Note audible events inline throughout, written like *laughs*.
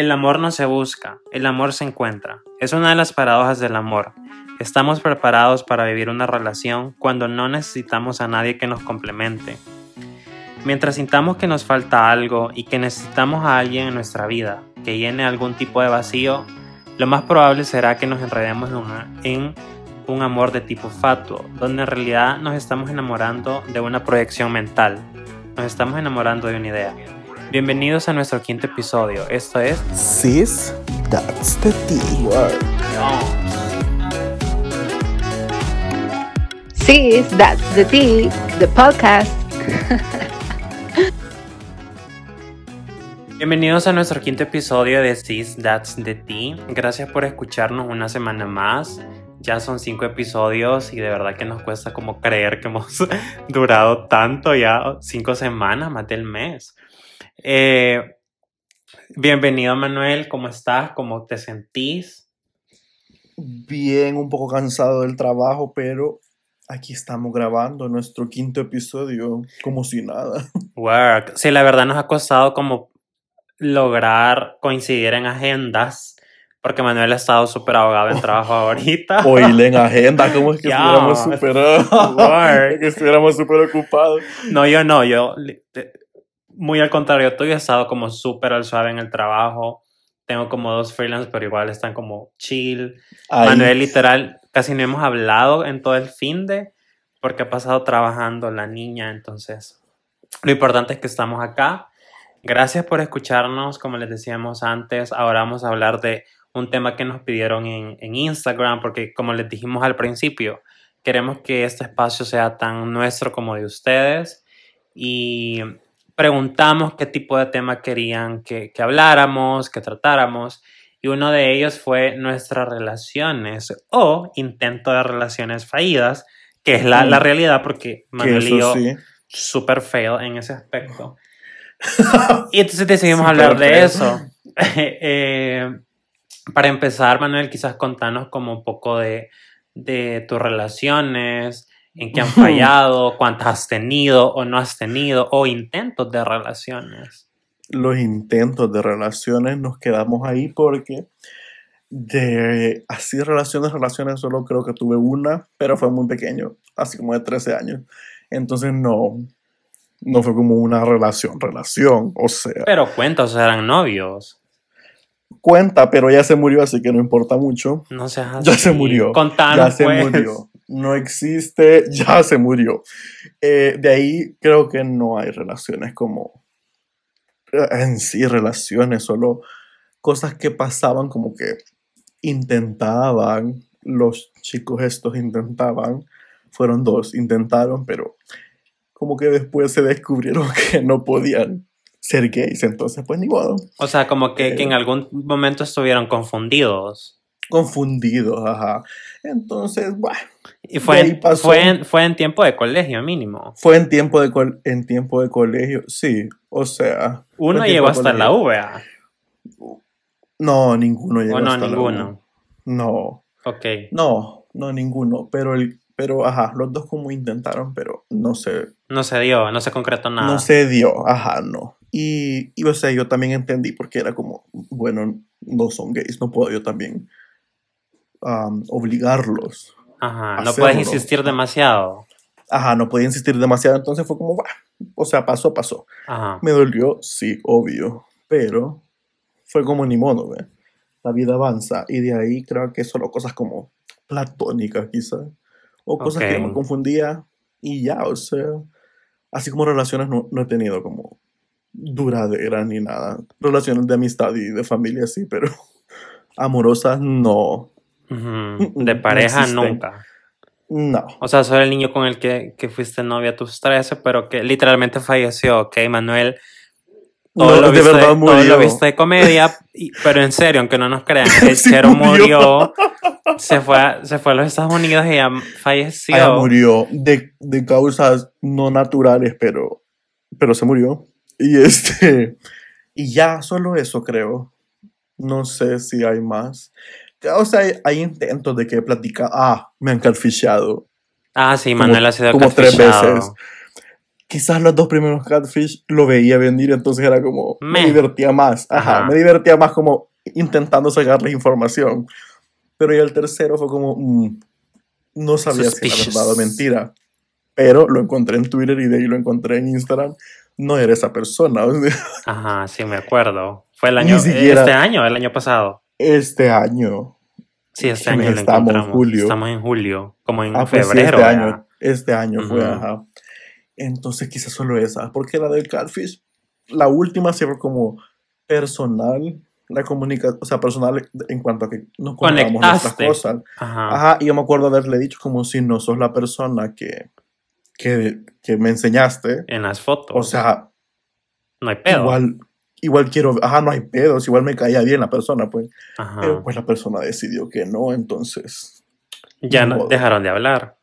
El amor no se busca, el amor se encuentra. Es una de las paradojas del amor. Estamos preparados para vivir una relación cuando no necesitamos a nadie que nos complemente. Mientras sintamos que nos falta algo y que necesitamos a alguien en nuestra vida que llene algún tipo de vacío, lo más probable será que nos enredemos en, un amor de tipo fatuo, donde en realidad nos estamos enamorando de una proyección mental. Nos estamos enamorando de una idea. Bienvenidos a nuestro quinto episodio. Esto es Sis, that's the T. Sis, that's the tea, the podcast. Bienvenidos a nuestro quinto episodio de Sis That's the Tea. Gracias por escucharnos una semana más. Ya son cinco episodios y de verdad que nos cuesta como creer que hemos *laughs* durado tanto ya cinco semanas, más del mes. Eh, bienvenido Manuel, ¿cómo estás? ¿Cómo te sentís? Bien, un poco cansado del trabajo, pero aquí estamos grabando nuestro quinto episodio como si nada. *laughs* Work. Sí, la verdad nos ha costado como lograr coincidir en agendas porque Manuel ha estado súper ahogado en trabajo *laughs* ahorita. Hoy en agenda, como es *laughs* que estuviéramos súper ocupados. No, yo no, yo muy al contrario, tú he estado como súper al suave en el trabajo. Tengo como dos freelance, pero igual están como chill. Ahí. Manuel, literal, casi no hemos hablado en todo el fin de porque ha pasado trabajando la niña. Entonces, lo importante es que estamos acá. Gracias por escucharnos. Como les decíamos antes, ahora vamos a hablar de un tema que nos pidieron en, en Instagram, porque como les dijimos al principio, queremos que este espacio sea tan nuestro como de ustedes. Y preguntamos qué tipo de tema querían que, que habláramos, que tratáramos. Y uno de ellos fue nuestras relaciones o intento de relaciones fallidas, que es la, Mm. la realidad porque Que Manuel y yo super fail en ese aspecto. *laughs* y entonces decidimos Super hablar de fail. eso. *laughs* Eh, para empezar, Manuel, quizás contanos como un poco de, de tus relaciones, en qué han fallado, *laughs* cuántas has tenido o no has tenido, o intentos de relaciones. Los intentos de relaciones nos quedamos ahí porque de así relaciones, relaciones, solo creo que tuve una, pero fue muy pequeño, así como de 13 años. Entonces no, no fue como una relación, relación, o sea, Pero cuentos eran novios. cuenta, pero ya se murió, así que no importa mucho. No seas Ya se así. murió. Contanos, ya se pues. murió. No existe, *laughs* ya se murió. Eh, de ahí creo que no hay relaciones como eh, en sí relaciones, solo cosas que pasaban como que intentaban, los chicos estos intentaban, fueron dos, intentaron, pero como que después se descubrieron *laughs* que no podían ser gays, entonces pues ni modo. O sea, como que, que en Eh. algún momento estuvieron confundidos. Confundidos, ajá. Entonces, bueno, Y fue, en, pasó. fue, en, fue en tiempo de colegio mínimo. Fue en tiempo de, col- en tiempo de colegio, sí, o sea. Uno llegó hasta la colegio. VA. No, ninguno llegó no, hasta la ninguno. U. No, Ok. no, no, ninguno. Pero, el, pero, ajá, los dos como intentaron, pero no se, No se dio, no se concretó nada. no se dio, ajá, no. Y, y, o sea, yo también entendí porque era como, bueno, no son gays, no puedo yo también am, obligarlos. Ajá, no puedes insistir demasiado. Ajá, no podía insistir demasiado, entonces fue como, "Bah", o sea, pasó, pasó. Ajá. Me dolió, sí, obvio, pero fue como ni modo, ¿ve? La vida avanza y de ahí creo que solo cosas como platónicas quizás, o cosas que me confundía y ya, o sea, así como relaciones no, no he tenido como duradera ni nada. Relaciones de amistad y de familia sí, pero *laughs* amorosas no, *laughs* De pareja nunca. no. O sea, soy el niño con el que, que fuiste novia a tus 13, pero que literalmente falleció, ¿ok, Manuel? Todo, No, lo, de verdad todo lo viste de comedia, y- pero en serio, aunque no nos crean, *laughs* el Sí chero murió. murió, *laughs* se, fue a, se fue a los Estados Unidos y ya falleció. Ella murió de, de causas no naturales, pero, pero se murió. Y este, y ya, solo eso creo. No sé si hay más. O sea, hay, intentos de que platica. Ah, me han calfichado. Ah, sí, Como- Manuel ha sido como tres catfishado. veces. quizás los dos primeros catfish lo veía venir, entonces era como, me Meh. divertía más, ajá, Ajá. me divertía más como intentando sacarle información. Pero ya el tercero fue como, mm, no sabía si era Suspicious. verdad o mentira. Pero lo encontré en Twitter y de ahí lo encontré en Instagram. No era esa persona. *laughs* Ajá, sí, me acuerdo. Fue el Ni año, siquiera- este año, el año pasado. Este año. Sí, este ¿Qué año lo estamos? encontramos. Julio. Estamos en julio, como en Ah, pues sí, febrero. este año. Este año fue, ajá. Entonces quizás solo esa. Porque la del Catfish, la última sí fue como personal. La comunicación, o sea, personal en cuanto a que nos contábamos nuestras cosas. Ajá. Ajá, y yo me acuerdo haberle dicho como si no sos la persona que, que, que me enseñaste. En las fotos. O sea, no hay pedo. igual, igual quiero, ajá, no hay pedos, igual me caía bien la persona, pues. Ajá. Pero pues la persona decidió que no, entonces ya no, dejaron de hablar.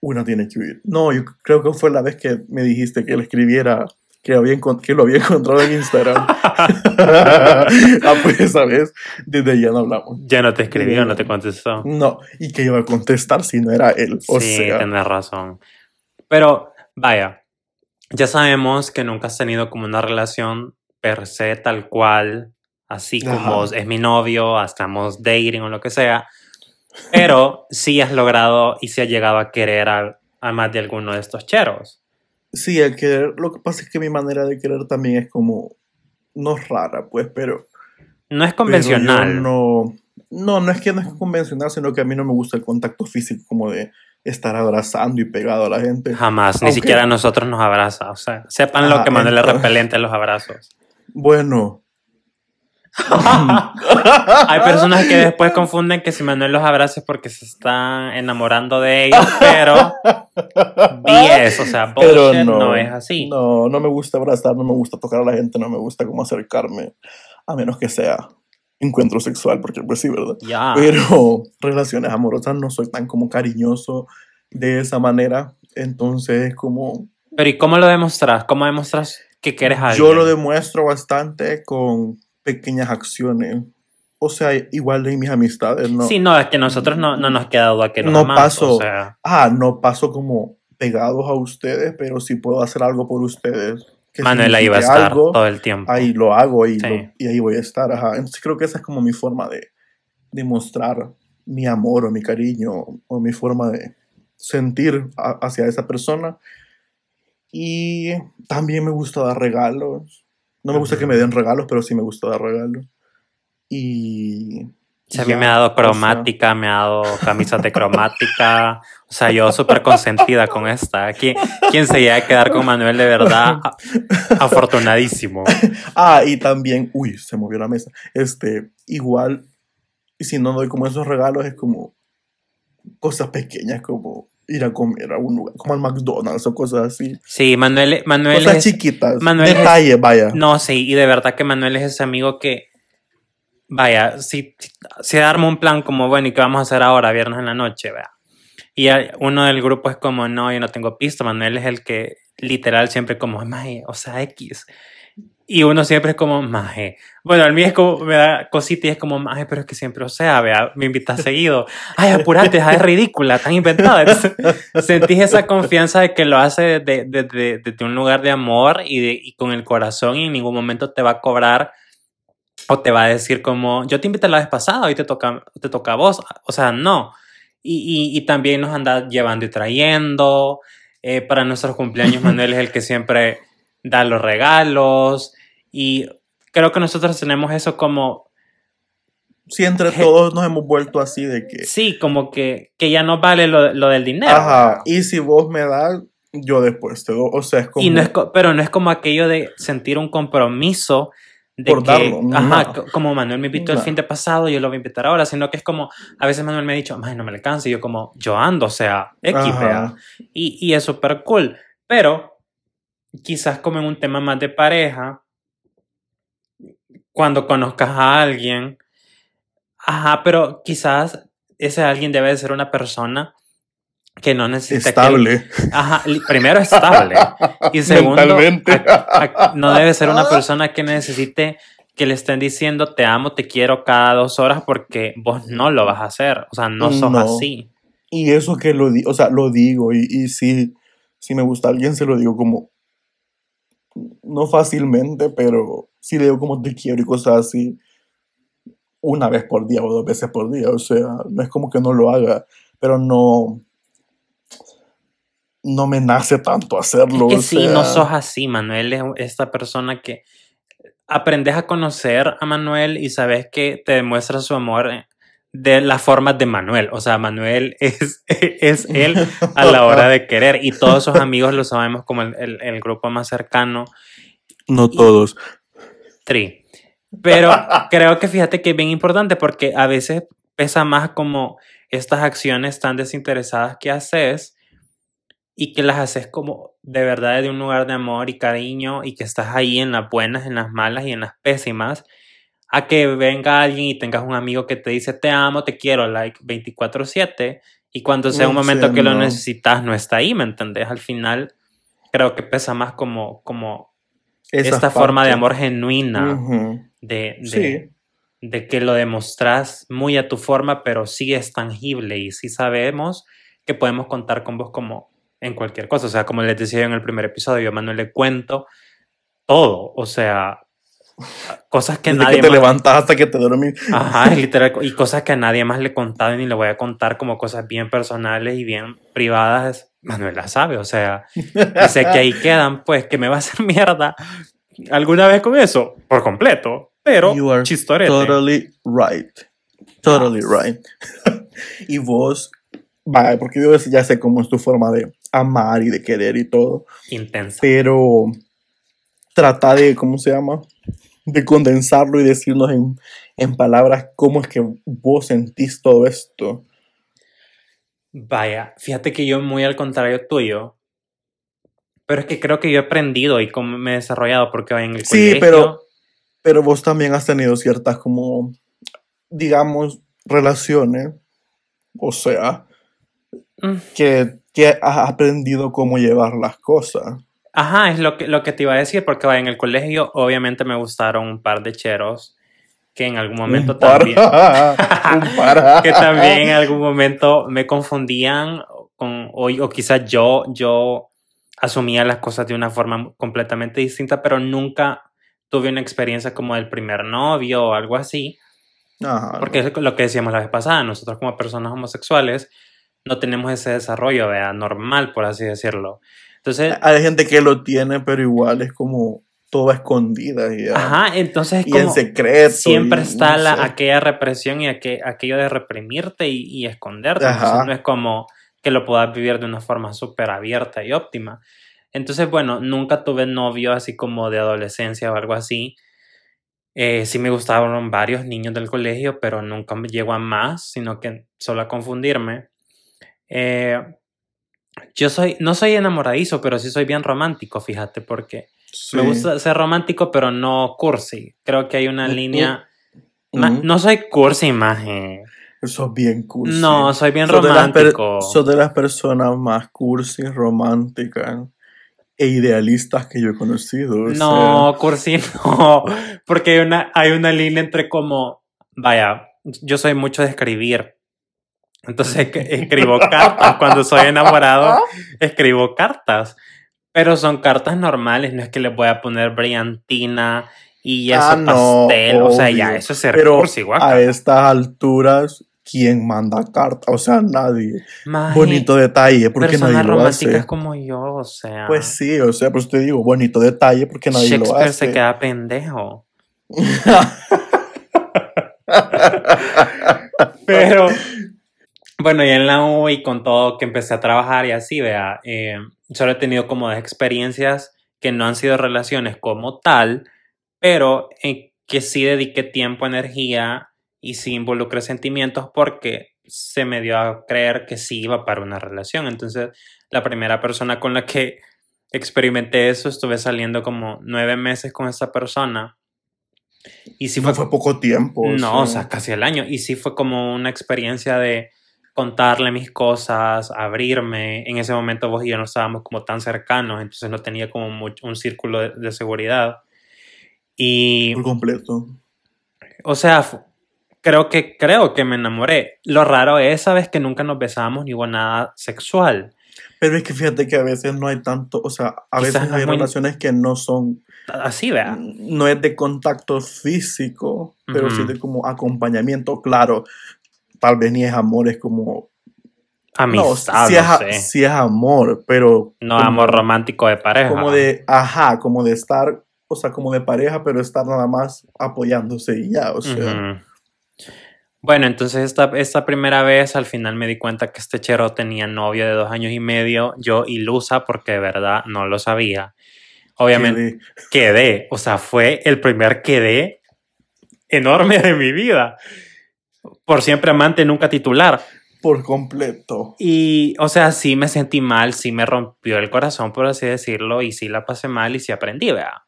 una tiene que huir. No, yo creo que fue la vez que me dijiste que le escribiera que, había que lo había *laughs* encontrado en Instagram. *laughs* ah, pues esa vez, desde ahí ya no hablamos. ya no te escribió, no te contestó. No, y que iba a contestar si no era él. O sí, sea, tenés razón. Pero, vaya, ya sabemos que nunca has tenido como una relación per se tal cual, así como Ajá. es mi novio, estamos dating o lo que sea. Pero sí has logrado y sí has llegado a querer a, a más de alguno de estos cheros. sí, el querer, lo que pasa es que mi manera de querer también es como, no rara, pues, pero... No es convencional. no, no, no es que no es convencional, sino que a mí no me gusta el contacto físico, como de estar abrazando y pegado a la gente. Jamás, ni Aunque- siquiera a nosotros nos abraza. O sea, sepan lo Ah, que Manuel es repelente los abrazos. Bueno, *laughs* Hay personas que después confunden que si Manuel los abraza es porque se está enamorando de ellos, pero BS, o sea, pero no, no, es así. No, no me gusta abrazar, no me gusta tocar a la gente, no me gusta como acercarme, a menos que sea encuentro sexual, porque pues sí, ¿verdad? Ya. Pero relaciones amorosas no soy tan como cariñoso de esa manera, entonces como Pero ¿y cómo lo demostras? ¿Cómo demostras que quieres a alguien? yo lo demuestro bastante con pequeñas acciones. O sea, igual en mis amistades, ¿no? Sí, no, es que nosotros no, no nos queda duda que nos No amamos, paso. O sea, Ah, no paso como pegados a ustedes, pero si puedo hacer algo por ustedes. que Manuel ahí va a estar algo, todo el tiempo. ahí lo hago y, Sí. lo- y ahí voy a estar. Ajá. Entonces creo que esa es como mi forma de demostrar mi amor o mi cariño o mi forma de sentir a- hacia esa persona. Y también me gusta dar regalos. No me gusta que me den regalos, pero sí me gusta dar regalos. Y... O sea, a mí ya, me ha dado o sea, cromática, me ha dado camisas de cromática. O sea, yo súper consentida con esta. ¿Quién, quién se llega a quedar con Manuel de verdad? Afortunadísimo. *laughs* Ah, y también, uy, se movió la mesa. Este, igual, si no doy como esos regalos, es como cosas pequeñas, como ir a comer a un lugar, como al McDonald's o cosas así. Sí, Manuel, Manuel cosas es... chiquitas, Manuel es- detalles, vaya. No, sí, y de verdad que Manuel es ese amigo que, vaya, si, si arma un plan como, bueno, ¿y qué vamos a hacer ahora, viernes en la noche? Vea. Y uno del grupo es como, no, yo no tengo pista, Manuel es el que literal siempre como, o sea, X. Y uno siempre es como, maje. Bueno, al mí es como, me da cosita y es como, maje, pero es que siempre, o sea, vea, me invitas seguido. Ay, apurate, es ridícula, tan inventada. Entonces, sentís esa confianza de que lo hace desde, desde- desde un lugar de amor y, de- y con el corazón y en ningún momento te va a cobrar o te va a decir como, yo te invité la vez pasada, hoy te toca, te toca a vos. O sea, no. Y, y- y también nos anda llevando y trayendo. Eh, para nuestros cumpleaños, Manuel es el que siempre da los regalos. Y creo que nosotros tenemos eso como, Sí, entre todos nos hemos vuelto así de que, sí, como que, que ya no vale lo, lo del dinero. ajá, y si vos me das, yo después te doy. O sea, es como, Y no es pero no es como aquello de sentir un compromiso de Por que, darlo, no. ajá, co- como Manuel me invitó el No. fin de pasado, yo lo voy a invitar ahora, sino que es como, a veces Manuel me ha dicho, "Ay, no me le canse, y yo como, yo ando, o sea, vea". Y, y es súper cool, pero quizás como en un tema más de pareja, cuando conozcas a alguien, ajá, pero quizás ese alguien debe de ser una persona que no necesita que- estable. Ajá, li- primero estable. Y *laughs* segundo, a- a- no debe ser una persona que necesite que le estén diciendo te amo, te quiero cada dos horas porque vos no lo vas a hacer. O sea, no sos No. así. Y eso que lo digo, o sea, lo digo, y, y si, si me gusta alguien, se lo digo como no fácilmente, pero sí le digo como te quiero y cosas así una vez por día o dos veces por día. O sea, no es como que no lo haga, pero no, no me nace tanto hacerlo. Es que o sí, no sos así, Manuel es esta persona que aprendes a conocer a Manuel y sabes que te demuestra su amor eh, de las formas de Manuel. O sea, Manuel *laughs* es, es él a la hora de querer y todos sus amigos lo sabemos como el, el- el grupo más cercano. No todos. Tri. Pero creo que fíjate que es bien importante porque a veces pesa más como estas acciones tan desinteresadas que haces y que las haces como de verdad de un lugar de amor y cariño y que estás ahí en las buenas, en las malas y en las pésimas, a que venga alguien y tengas un amigo que te dice te amo, te quiero, like 24/7 y cuando sea un momento sí, que lo necesitas no está ahí, ¿me entendés? Al final creo que pesa más como, como esta forma de amor genuina de, de, Sí. de que lo demostras muy a tu forma, pero sí es tangible y sí sabemos que podemos contar con vos como en cualquier cosa. O sea, como les decía yo en el primer episodio, yo a Manuel le cuento todo. O sea, cosas que Desde nadie que te más... levantas hasta que te dormís. Ajá, literal. Y cosas que a nadie más le he contado y ni le voy a contar como cosas bien personales y bien privadas. Manuel las sabe, o sea, sé que ahí *laughs* quedan, pues, que me va a hacer mierda alguna vez con eso, por completo. Pero, You are chistorete. Totally right. Totally right. *laughs* y vos, vaya, porque yo ya sé cómo es tu forma de amar y de querer y todo, Intensa. pero trata de, ¿cómo se llama? De condensarlo y decirnos en, en palabras cómo es que vos sentís todo esto. Vaya, fíjate que yo muy al contrario tuyo, pero es que creo que yo he aprendido y cómo me he desarrollado porque en el Sí, colegio... pero- Pero vos también has tenido ciertas como, digamos, relaciones, o sea, Mm, que, que has aprendido cómo llevar las cosas. Ajá, es lo que, lo que te iba a decir, porque en el colegio obviamente me gustaron un par de cheros que en algún momento *laughs* Un también... Par. *laughs* que también en algún momento me confundían con, o, o quizás yo, yo asumía las cosas de una forma completamente distinta, pero nunca tuve una experiencia como del primer novio o algo así, Ajá. porque es lo que decíamos la vez pasada, nosotros como personas homosexuales no tenemos ese desarrollo, vea, normal, por así decirlo. Entonces, Hay gente que lo tiene, pero igual es como todo a escondidas y, ajá, entonces es y en como secreto. siempre y está no la, sé. aquella represión y aquel- aquello de reprimirte y, y esconderte. Ajá. Entonces no es como que lo puedas vivir de una forma súper abierta y óptima. Entonces, bueno, nunca tuve novio así como de adolescencia o algo así. Eh, sí me gustaban varios niños del colegio, pero nunca me llegó a más, sino que solo a confundirme. Eh, yo soy, no soy enamoradizo, pero sí soy bien romántico, fíjate, porque Sí. me gusta ser romántico, pero no cursi. Creo que hay una línea. No soy cursi, maje. Eso es bien cursi. No, soy bien Sos de romántico. sos de las personas más cursi, románticas e idealistas que yo he conocido. No, cursi *laughs* no. Porque hay una, hay una línea entre como. Vaya, yo soy mucho de escribir. Entonces escribo cartas. Cuando soy enamorado, escribo cartas. Pero son cartas normales, no es que les voy a poner brillantina y eso Ah, no, pastel. o sea, ya, obvio. eso es ser Pero a estas alturas, ¿quién manda carta? O sea, nadie. Maje, Bonito detalle, porque personas nadie lo románticas hace. como yo, o sea. Pues sí, o sea, pues te digo, bonito detalle, porque nadie lo Shakespeare hace. se queda pendejo. *laughs* Pero, bueno, y en la U y con todo que empecé a trabajar y así, vea, eh, solo he tenido como dos experiencias que no han sido relaciones como tal, pero en que sí dediqué tiempo, energía y sí involucré sentimientos porque se me dio a creer que sí iba para una relación. Entonces, la primera persona con la que experimenté eso, estuve saliendo como nueve meses con esa persona. Y sí no fue poco tiempo. no, o sea, casi el año. Y sí fue como una experiencia de contarle mis cosas, abrirme. En ese momento vos y yo no estábamos como tan cercanos, entonces no tenía como mucho- un círculo de, de seguridad. Y, por completo. o sea, creo que, creo que me enamoré. Lo raro es, sabes, que nunca nos besamos ni hubo nada sexual. Pero es que fíjate que a veces no hay tanto, o sea, a Quizás veces hay muy- relaciones que no son, Así, vea. no es de contacto físico, pero sí Ujú. de como acompañamiento, claro. Tal vez ni es amor, es como... No, Amistad, no es, a- sé. sí es amor, pero... No como- amor romántico de pareja. Como de, ajá, como de estar, o sea, como de pareja, pero estar nada más apoyándose y ya, o sea. Bueno, entonces esta, esta primera vez al final me di cuenta que este chero tenía novio de dos años y medio, yo ilusa porque de verdad no lo sabía. Obviamente quedé- quedé, o sea, fue el primer quedé enorme de mi vida. Por siempre amante, nunca titular. por completo. Y, o sea, sí me sentí mal, sí me rompió el corazón, por así decirlo, y sí la pasé mal y sí aprendí, vea.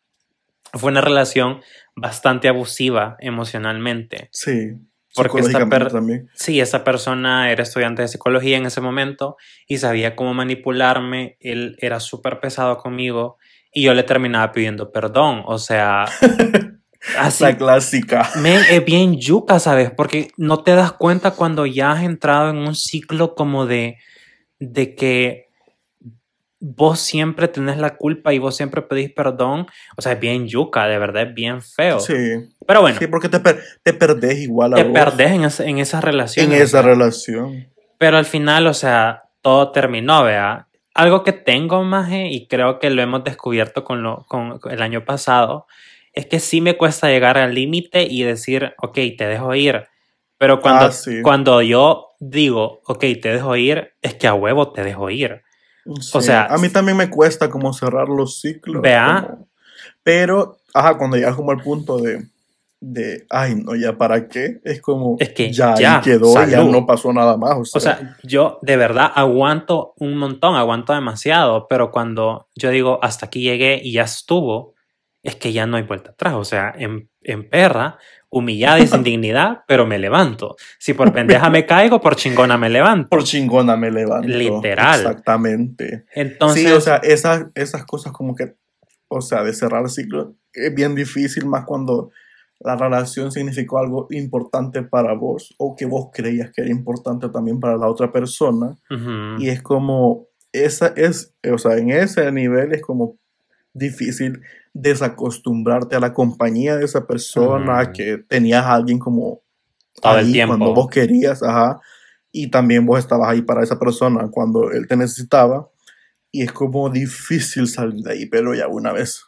Fue una relación bastante abusiva emocionalmente. Sí. Porque esta también. Sí, esa persona era estudiante de psicología en ese momento y sabía cómo manipularme. Él era súper pesado conmigo y yo le terminaba pidiendo perdón. O sea, *laughs* así. La clásica. Me, es bien yuca, ¿sabes? Porque no te das cuenta cuando ya has entrado en un ciclo como de, de que vos siempre tenés la culpa y vos siempre pedís perdón. O sea, es bien yuca, de verdad, es bien feo. Sí. Pero bueno, Sí, porque te, per- te perdés igual a te vos perdés en, esa- en esas relaciones. en esa relación. Pero al final, o sea, todo terminó, vea. Algo que tengo, Maje, y creo que lo hemos descubierto con, lo, con el año pasado, es que sí me cuesta llegar al límite y decir, ok, te dejo ir. Pero cuando, Ah, sí. cuando yo digo, ok, te dejo ir, es que a huevo te dejo ir. Sí. sea, a mí también me cuesta como cerrar los ciclos. Vea. como- Pero, ajá, cuando llegas como al punto de, de, ay, no, ya para qué, es como, Es que ya, ya, quedó, ya no pasó nada más. O sea, O sea, yo de verdad aguanto un montón, aguanto demasiado, pero cuando yo digo hasta aquí llegué y ya estuvo, es que ya no hay vuelta atrás. O sea, en, en perra, humillada y sin *laughs* dignidad, pero me levanto. Si por *laughs* pendeja me caigo, por chingona me levanto. por chingona me levanto. Literal. Exactamente. Entonces, sí, o sea, esas, esas cosas como que, o sea, de cerrar el ciclo es bien difícil, más cuando la relación significó algo importante para vos o que vos creías que era importante también para la otra persona. Y es como, esa es, o sea, en ese nivel es como difícil desacostumbrarte a la compañía de esa persona, que tenías a alguien como Todo el ahí tiempo. cuando vos querías, ajá, y también vos estabas ahí para esa persona cuando él te necesitaba, y es como difícil salir de ahí, pero ya una vez,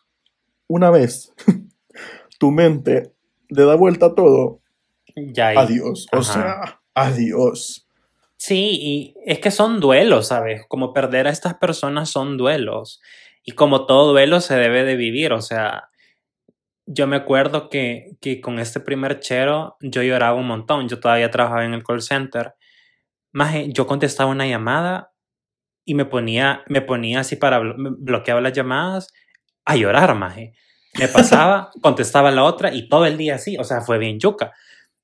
una vez, *laughs* tu mente le da vuelta a todo, ya ahí. adiós, o Ajá. sea, adiós. Sí, y es que son duelos, ¿sabes? Como perder a estas personas son duelos. Y como todo duelo se debe de vivir, o sea, yo me acuerdo que, que con este primer chero yo lloraba un montón. Yo todavía trabajaba en el call center. Más yo contestaba una llamada y me ponía, me ponía así para bloqueaba las llamadas a llorar, maje. Me pasaba, *laughs* contestaba la otra y todo el día así, o sea, fue bien yuca.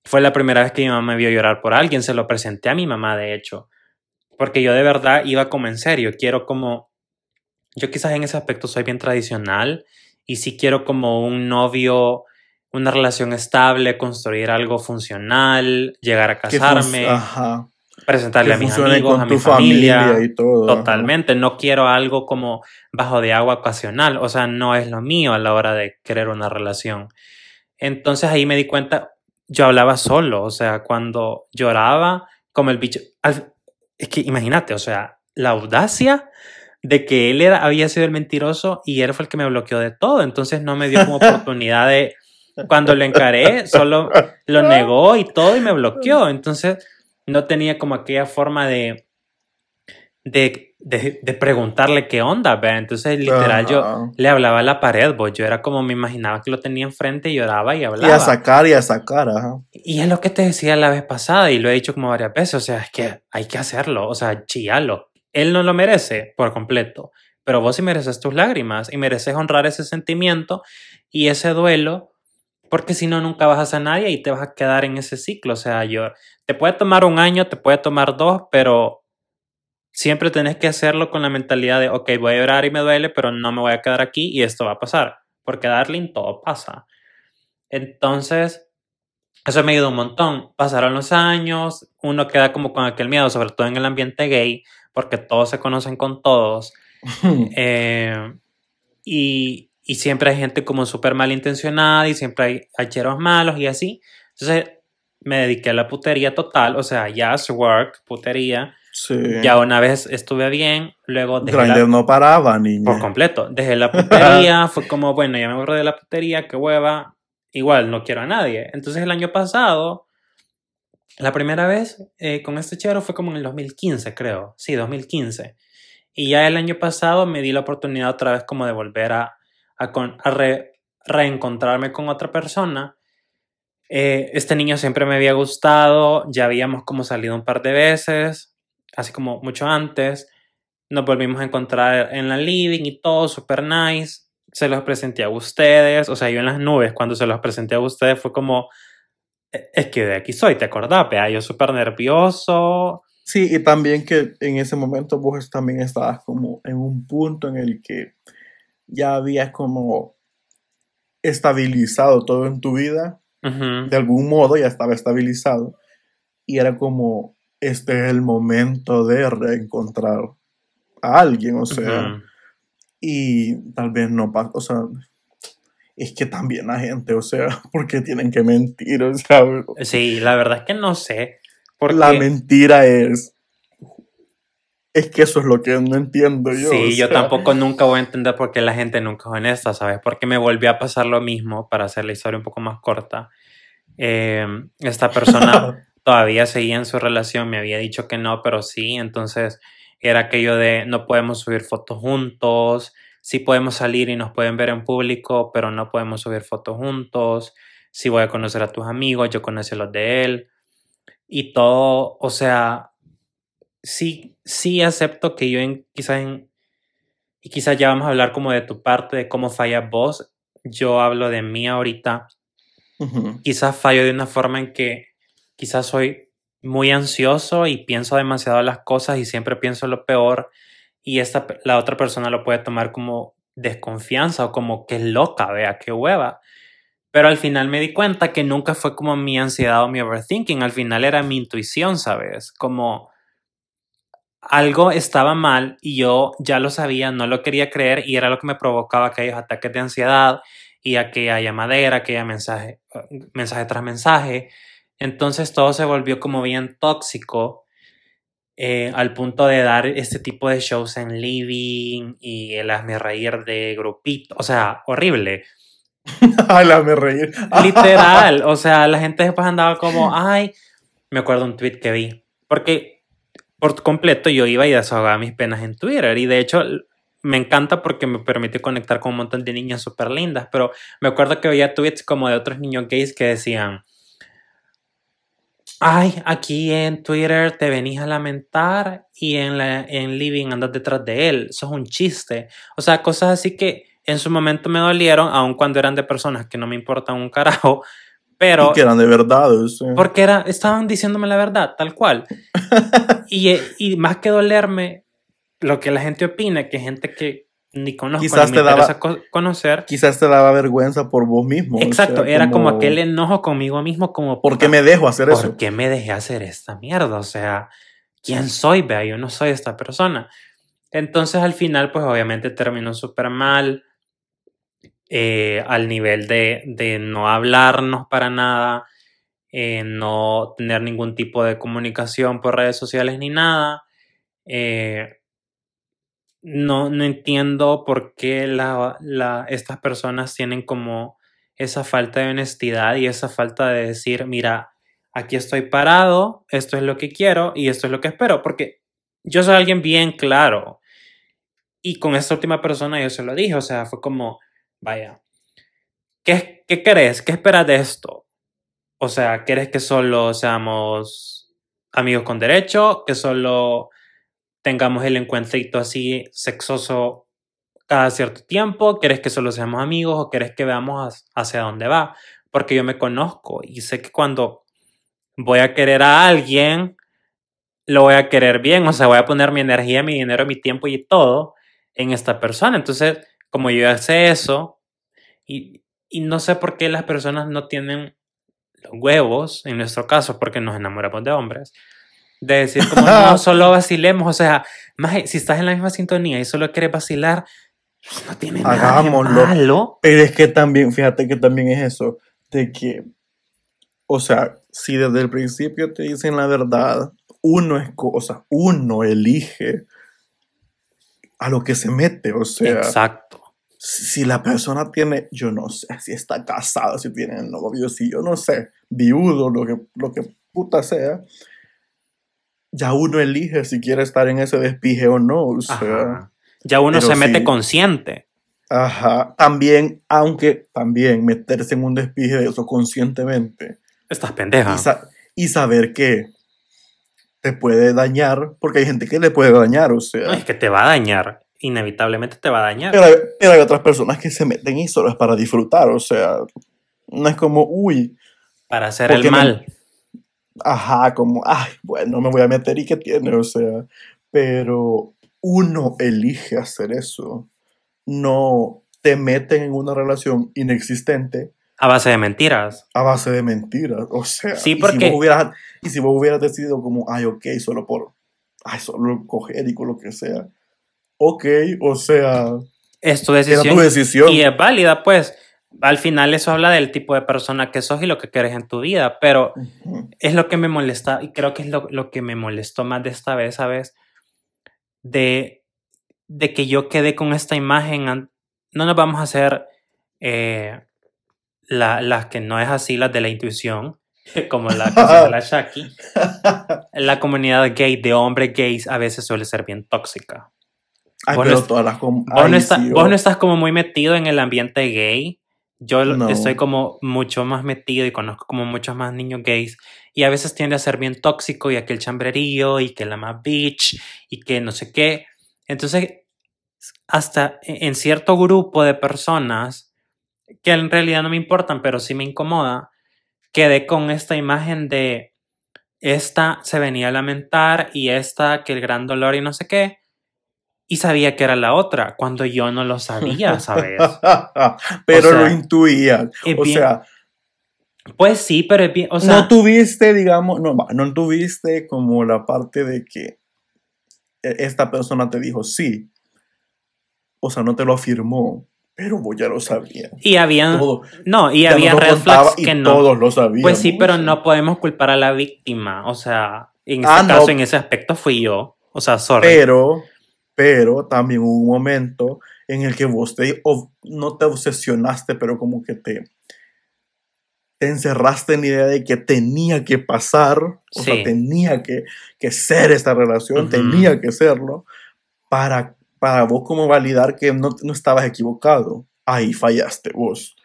Fue la primera vez que mi mamá me vio llorar por alguien, se lo presenté a mi mamá, de hecho, porque yo de verdad iba como en serio, quiero como, yo quizás en ese aspecto soy bien tradicional y sí quiero como un novio, una relación estable, construir algo funcional, llegar a casarme, ajá, presentarle a mis amigos, a mi familia. familia y todo. ajá. Totalmente, no quiero algo como bajo de agua ocasional, o sea, no es lo mío a la hora de querer una relación. Entonces ahí me di cuenta, yo hablaba solo, o sea, cuando lloraba como el bicho, al- es que imagínate, o sea, la audacia de que él era, había sido el mentiroso y él fue el que me bloqueó de todo, entonces no me dio como oportunidad de, cuando lo encaré, solo lo negó y todo y me bloqueó. Entonces no tenía como aquella forma de, de, de, de preguntarle qué onda, ¿verdad? Entonces literal yo le hablaba a la pared, pues yo era como me imaginaba que lo tenía enfrente y lloraba y Y hablaba. a sacar y a sacar, ajá. Y es lo que te decía la vez pasada y lo he dicho como varias veces, o sea, es que hay que hacerlo, o sea, chillalo. Él no lo merece por completo, pero vos sí mereces tus lágrimas y mereces honrar ese sentimiento y ese duelo, porque si no, nunca vas a sanar y te vas a quedar en ese ciclo. O sea, yo, te puede tomar un año, te puede tomar dos, pero siempre tenés que hacerlo con la mentalidad de, ok, voy a llorar y me duele, pero no me voy a quedar aquí y esto va a pasar, porque Darling todo pasa. Entonces, eso me ayudó un montón. Pasaron los años, uno queda como con aquel miedo, sobre todo en el ambiente gay, porque todos se conocen con todos. *laughs* Eh, y, y siempre hay gente como súper malintencionada y siempre hay hacheros malos y así. Entonces me dediqué a la putería total, o sea, jazz work, putería. Sí. Ya una vez estuve bien, luego dejé Grindr la, no paraba, niña. por completo, dejé la putería, *laughs* fue como, bueno, ya me borré de la putería, qué hueva, igual no quiero a nadie. Entonces el año pasado, la primera vez eh, con este chero fue como en el 2015, creo, sí, 2015. Y ya el año pasado me di la oportunidad otra vez como de volver a, a, con- a re- reencontrarme con otra persona. Eh, este niño siempre me había gustado, ya habíamos como salido un par de veces, así como mucho antes. Nos volvimos a encontrar en la living y todo, super nice. Se los presenté a ustedes, o sea, yo en las nubes, cuando se los presenté a ustedes fue como, "E- es que de aquí soy, ¿te acordás? Vea, yo súper nervioso. Sí, y también que en ese momento vos también estabas como en un punto en el que ya habías como estabilizado todo en tu vida, de algún modo ya estaba estabilizado, y era como, este es el momento de reencontrar a alguien, o sea, y tal vez no pasa, o sea, es que también la gente, o sea, *laughs* porque tienen que mentir, o sea, Sí, la verdad es que no sé. Porque, la mentira es... Es que eso es lo que no entiendo yo. sí, o yo tampoco nunca voy a entender por qué la gente nunca es honesta, ¿sabes? Porque me volvió a pasar lo mismo, para hacer la historia un poco más corta. Eh, esta persona *laughs* todavía seguía en su relación, me había dicho que no, pero sí, entonces era aquello de no podemos subir fotos juntos, sí podemos salir y nos pueden ver en público, pero no podemos subir fotos juntos, sí voy a conocer a tus amigos, yo conocí a los de él, y todo, o sea, sí, sí acepto que yo en, quizás en, y quizás ya vamos a hablar como de tu parte, de cómo fallas vos, yo hablo de mí ahorita, quizás fallo de una forma en que quizás soy muy ansioso y pienso demasiado las cosas y siempre pienso lo peor y esta, la otra persona lo puede tomar como desconfianza o como que loca, vea, qué hueva. Pero al final me di cuenta que nunca fue como mi ansiedad o mi overthinking, al final era mi intuición, ¿sabes? Como algo estaba mal y yo ya lo sabía, no lo quería creer y era lo que me provocaba aquellos ataques de ansiedad y aquella llamadera, aquella mensaje, eh, mensaje tras mensaje. Entonces todo se volvió como bien tóxico eh, al punto de dar este tipo de shows en living y el hazme reír de grupito, o sea, horrible. Ay, la me reír. *laughs* Literal, o sea, la gente después andaba como, ay, me acuerdo un tweet que vi, porque por completo yo iba y desahogaba mis penas en Twitter y de hecho me encanta porque me permite conectar con un montón de niñas súper lindas, pero me acuerdo que veía tweets como de otros niños gays que decían, ay, aquí en Twitter te venís a lamentar y en, la, en Living andas detrás de él, eso es un chiste, o sea, cosas así que en su momento me dolieron, aun cuando eran de personas que no me importan un carajo, pero Y que eran de verdad, sea. porque era, estaban diciéndome la verdad, tal cual. *laughs* y, eh, y más que dolerme, lo que la gente opina, que gente que ni conozco, Quizás ni te daba- conocer. Quizás te daba vergüenza por vos mismo. o Exacto, sea, era como aquel enojo conmigo mismo, como ¿Por qué me dejo hacer ¿por eso? qué me dejé hacer esta mierda? O sea, ¿quién soy? Vea, yo no soy esta persona. Entonces al final, pues obviamente terminó súper mal, eh, al nivel de, de no hablarnos para nada, eh, no tener ningún tipo de comunicación por redes sociales ni nada. Eh, no, no entiendo por qué estas personas tienen como esa falta de honestidad y esa falta de decir, mira, aquí estoy parado, esto es lo que quiero y esto es lo que espero, porque yo soy alguien bien claro. Y con esta última persona yo se lo dije, o sea, fue como, vaya, ¿qué, qué querés? ¿Qué esperas de esto? O sea, ¿quieres que solo seamos amigos con derecho? ¿Que solo tengamos el encuentrito así sexoso cada cierto tiempo? ¿Quieres que solo seamos amigos o quieres que veamos hacia dónde va? Porque yo me conozco y sé que cuando voy a querer a alguien, lo voy a querer bien, o sea, voy a poner mi energía, mi dinero, mi tiempo y todo en esta persona. Entonces, como yo ya sé eso, y, y no sé por qué las personas no tienen los huevos, en nuestro caso, porque nos enamoramos de hombres, De decir como, no, *laughs* solo vacilemos. O sea, maje, si estás en la misma sintonía y solo quieres vacilar, pues no tiene nada de Hagámoslo. malo. Pero es que también, fíjate que también es eso, de que, o sea, si desde el principio te dicen la verdad, uno es cosa, uno elige a lo que se mete, o sea, Exacto. si si la persona tiene, yo no sé, si está casada, si tiene novio, si yo no sé, viudo, lo que, lo que puta sea, ya uno elige si quiere estar en ese despije o no, o sea. Ajá. Ya uno se mete sí. consciente. Ajá, también, aunque también meterse en un despije de eso conscientemente Estás pendeja. y, sa- y saber que te puede dañar, porque hay gente que le puede dañar, o sea, No, es que te va a dañar. Inevitablemente te va a dañar. pero, hay, pero hay otras personas que se meten y solo es para disfrutar, o sea, no es como, uy, para hacer el me- mal. Ajá, como, ay, bueno, me voy a meter y qué tiene, o sea, pero uno elige hacer eso, no te meten en una relación inexistente A base de mentiras. a base de mentiras. O sea, Sí, y porque- si vos hubieras, y si vos hubieras decidido como, ay, ok, solo por, ay, solo coger y con lo que sea. Ok, o sea, Es tu era decisión. tu decisión. Y es válida, pues. Al final eso habla del tipo de persona que sos y lo que quieres en tu vida. Pero es lo que me molesta y creo que es lo, lo que me molestó más de esta vez, ¿sabes? De, de que yo quedé con esta imagen. No nos vamos a hacer eh, la- las que no es así, las de la intuición, *laughs* como la canción de la Shaki. *laughs* La comunidad gay de hombres gays a veces suele ser bien tóxica. Ay, Vos pero no todas las... com- Vos, no ay, está- sí, vos o- no estás como muy metido en el ambiente gay. Yo No. estoy como mucho más metido y conozco como muchos más niños gays. Y a veces tiende a ser bien tóxico y aquel chambrerío y que la más bitch y que no sé qué. Entonces, hasta e- en cierto grupo de personas que en realidad no me importan, pero sí me incomoda, quedé con esta imagen de esta se venía a lamentar y esta que el gran dolor y no sé qué. Y sabía que era la otra, cuando yo no lo sabía, *laughs* ¿sabes? *laughs* pero O sea, lo intuías. Es O bien- sea, pues sí, pero es bien, o sea, no tuviste, digamos, no, no tuviste como la parte de que e- esta persona te dijo sí. O sea, no te lo afirmó, pero vos ya lo sabías. y había, Todo, no, y ya había red flags que no. todos lo sabíamos. Pues sí, pero no podemos culpar a la víctima, o sea, en ese Ah, no. caso, en ese aspecto fui yo, o sea, sorry. Pero, pero también hubo un momento en el que vos te, no te obsesionaste, pero como que te, te encerraste en la idea de que tenía que pasar, o Sí. sea, tenía que, que ser esta relación, tenía que serlo, para, para vos como validar que no, no estabas equivocado. Ahí fallaste vos.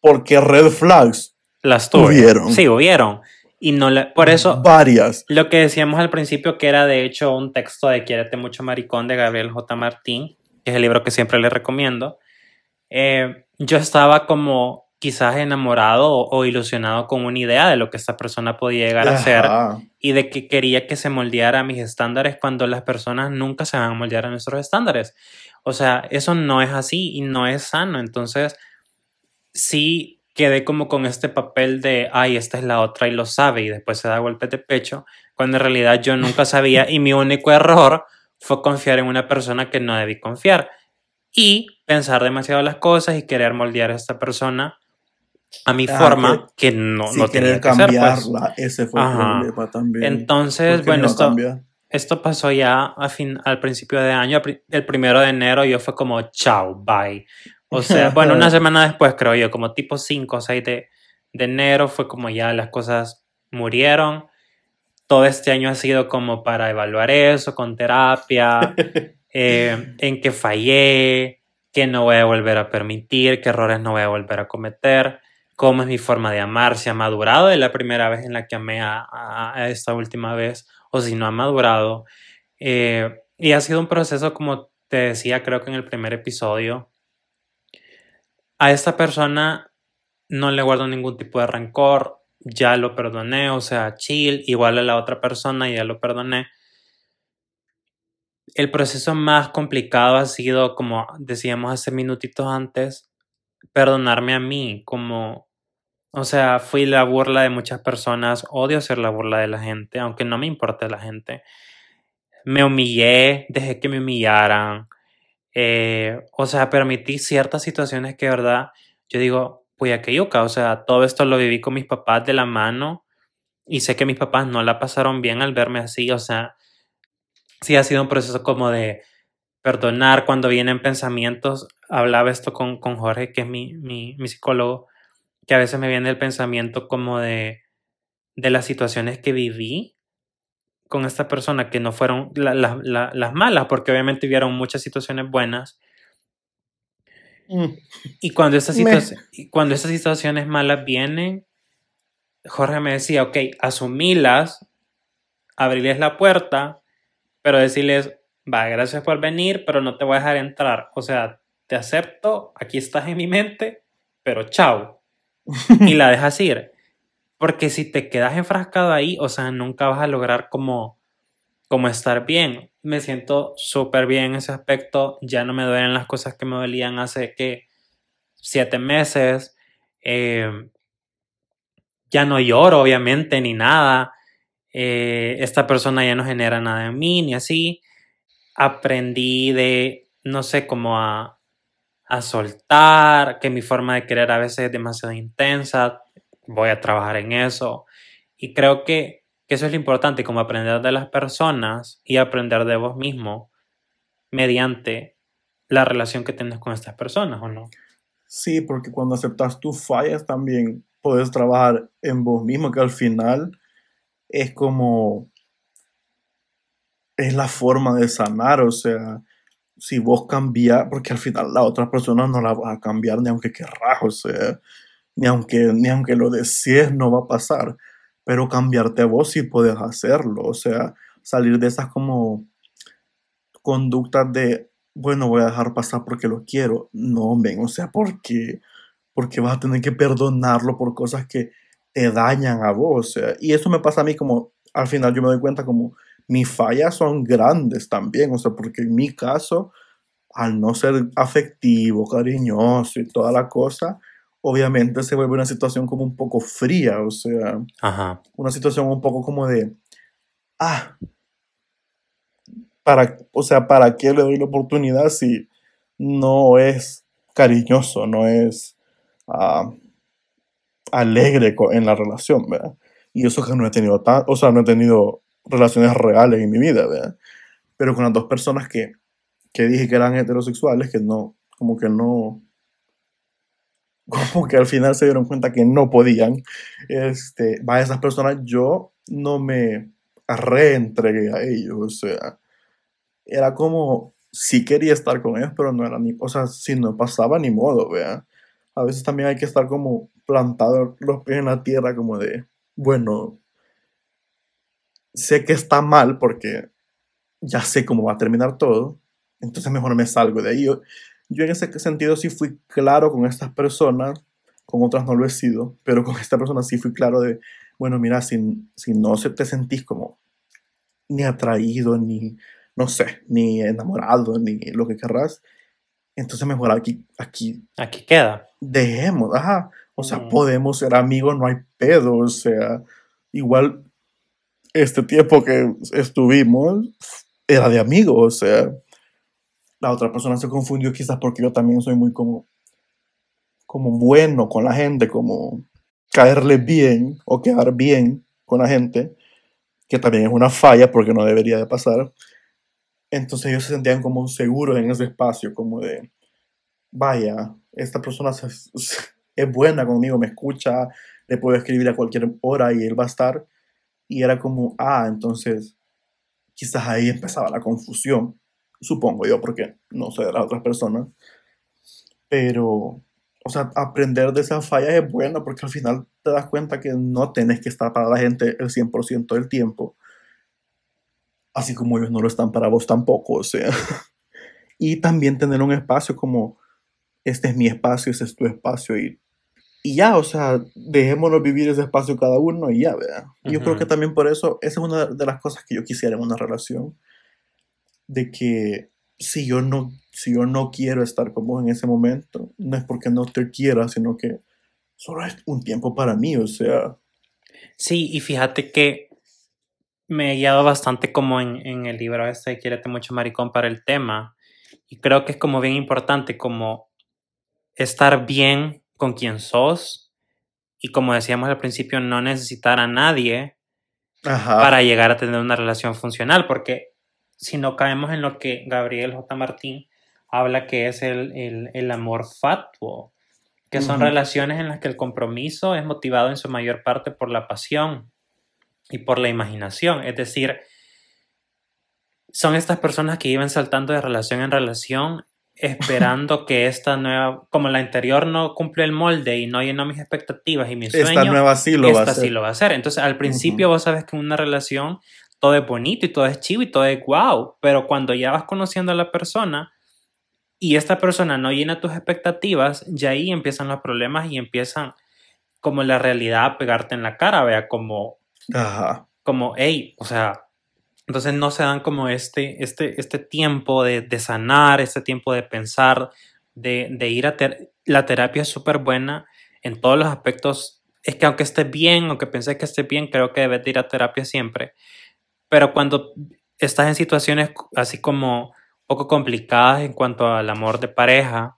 Porque red flags, Las tuve. hubieron. Sí, hubieron. Y no le, por eso, varias. Lo que decíamos al principio, que era de hecho un texto de Quiérete mucho maricón de Gabriel J. Martín, que es el libro que siempre le recomiendo, eh, yo estaba como quizás enamorado o, o ilusionado con una idea de lo que esta persona podía llegar a ser Ajá. y de que quería que se moldeara a mis estándares cuando las personas nunca se van a moldear a nuestros estándares. O sea, eso no es así y no es sano. Entonces, sí quedé como con este papel de, ay, esta es la otra y lo sabe y después se da golpes de pecho, cuando en realidad yo nunca *laughs* sabía y mi único error fue confiar en una persona que no debí confiar y pensar demasiado las cosas y querer moldear a esta persona a mi Ah, forma que no, Si no tenía que ser, pues. cambiarla, ese fue el Ajá. problema también. Entonces, ¿Por qué bueno, no esto, esto pasó ya a fin, al principio de año, el primero de enero, yo fue como, chao, bye. O sea, bueno, una *laughs* semana después, creo yo, como tipo 5 o 6 de, de enero, fue como ya las cosas murieron. Todo este año ha sido como para evaluar eso, con terapia, *laughs* eh, en que fallé, que no voy a volver a permitir, qué errores no voy a volver a cometer, cómo es mi forma de amar, si ha madurado de la primera vez en la que amé a, a- a esta última vez, o si no ha madurado. Eh, y ha sido un proceso, como te decía, creo que en el primer episodio, a esta persona no le guardo ningún tipo de rencor, ya lo perdoné, o sea, chill, igual a la otra persona, ya lo perdoné. El proceso más complicado ha sido, como decíamos hace minutitos antes, perdonarme a mí, como, O sea, fui la burla de muchas personas, odio ser la burla de la gente, aunque no me importe la gente. Me humillé, dejé que me humillaran. Eh, o sea, permití ciertas situaciones que, verdad, yo digo, pues a que yuca. O sea, todo esto lo viví con mis papás de la mano y sé que mis papás no la pasaron bien al verme así. O sea, sí ha sido un proceso como de perdonar cuando vienen pensamientos. Hablaba esto con, con Jorge, que es mi, mi, mi psicólogo, que a veces me viene el pensamiento como de, de las situaciones que viví con esta persona, que no fueron la- la- la- las malas, porque obviamente hubieron muchas situaciones buenas. Mm, Y cuando esas, Me- cuando esas situaciones malas vienen, Jorge me decía, ok, asumilas, abrirles la puerta, pero decirles, va, gracias por venir, pero no te voy a dejar entrar. O sea, te acepto, aquí estás en mi mente, pero chao. y la dejas ir. Porque si te quedas enfrascado ahí, o sea, nunca vas a lograr como, como estar bien. Me siento súper bien en ese aspecto. Ya no me duelen las cosas que me dolían hace que siete meses. Eh, ya no lloro, obviamente, ni nada. Eh, esta persona ya no genera nada en mí, ni así. Aprendí de, no sé, como a, a soltar, que mi forma de querer a veces es demasiado intensa. Voy a trabajar en eso. Y creo que, que eso es lo importante, como aprender de las personas y aprender de vos mismo mediante la relación que tienes con estas personas, ¿o no? Sí, porque cuando aceptas tus fallas también puedes trabajar en vos mismo, que al final es como, es la forma de sanar, o sea, si vos cambias, porque al final la otra persona no la vas a cambiar ni aunque querrás, o sea, ni aunque, ni aunque lo desees no va a pasar, pero cambiarte a vos sí puedes hacerlo, o sea, salir de esas como conductas de, bueno, voy a dejar pasar porque lo quiero, no, ven, o sea, porque, porque vas a tener que perdonarlo por cosas que te dañan a vos, o sea, y eso me pasa a mí como, al final yo me doy cuenta como, mis fallas son grandes también, o sea, porque en mi caso, al no ser afectivo, cariñoso y toda la cosa, obviamente se vuelve una situación como un poco fría, o sea, Ajá. una situación un poco como de, ah, para, o sea, ¿para qué le doy la oportunidad si no es cariñoso, no es ah, alegre en la relación, ¿verdad? Y eso que no he tenido tan, o sea, no he tenido relaciones reales en mi vida, ¿verdad? Pero con las dos personas que, que dije que eran heterosexuales, que no, como que no, como que al final se dieron cuenta que no podían, este, va, esas personas yo no me reentregué a ellos, o sea, era como, sí quería estar con ellos, pero no era ni, o sea, si no pasaba ni modo, vea. A veces también hay que estar como plantado los pies en la tierra, como de, bueno, sé que está mal porque ya sé cómo va a terminar todo, entonces mejor me salgo de ahí. Yo en ese sentido sí fui claro con estas personas, con otras no lo he sido, pero con esta persona sí fui claro de, bueno, mira, si, si no se te sentís como ni atraído, ni, no sé, ni enamorado, ni lo que querrás, entonces mejor aquí, aquí Aquí queda. dejemos, ajá, o sea, Ujú. podemos ser amigos, no hay pedo, o sea, igual este tiempo que estuvimos era de amigos, o sea, la otra persona se confundió quizás porque yo también soy muy como, como bueno con la gente, como caerle bien o quedar bien con la gente, que también es una falla porque no debería de pasar. Entonces ellos se sentían como seguros en ese espacio, como de, vaya, esta persona se- es buena conmigo, me escucha, le puedo escribir a cualquier hora y él va a estar. Y era como, ah, entonces quizás ahí empezaba la confusión, supongo yo, porque no sé de las otras personas. Pero, o sea, aprender de esas fallas es bueno porque al final te das cuenta que no tenés que estar para la gente el 100% del tiempo, así como ellos no lo están para vos tampoco, o sea. *laughs* Y también tener un espacio como, este es mi espacio, ese es tu espacio y, y ya, o sea, dejémonos vivir ese espacio cada uno y ya, ¿verdad? Yo creo que también por eso, esa es una de las cosas que yo quisiera en una relación, de que si yo no, si yo no quiero estar con vos en ese momento, no es porque no te quiera, sino que solo es un tiempo para mí, o sea, Sí, y fíjate que me he guiado bastante como en, en el libro este, Quiérete mucho maricón, para el tema. Y creo que es como bien importante como estar bien con quien sos y como decíamos al principio, no necesitar a nadie ajá, para llegar a tener una relación funcional, porque si no caemos en lo que Gabriel J. Martín habla que es el, el, el amor fatuo, que son relaciones en las que el compromiso es motivado en su mayor parte por la pasión y por la imaginación, es decir, son estas personas que iban saltando de relación en relación esperando *laughs* que esta nueva, como la anterior no cumple el molde y no llenó mis expectativas y mis esta sueños, nueva sí lo va a esta hacer. sí lo va a hacer. Entonces, al principio vos sabes que en una relación todo es bonito y todo es chivo y todo es wow, pero cuando ya vas conociendo a la persona y esta persona no llena tus expectativas, ya ahí empiezan los problemas y empiezan como la realidad a pegarte en la cara, vea, como, Ajá, como, hey, o sea, entonces no se dan como este, este, este tiempo de, de sanar, este tiempo de pensar, de, de ir a ter la terapia es súper buena en todos los aspectos. Es que aunque estés bien, aunque penses que estés bien, creo que debes de ir a terapia siempre. Pero cuando estás en situaciones así como poco complicadas en cuanto al amor de pareja,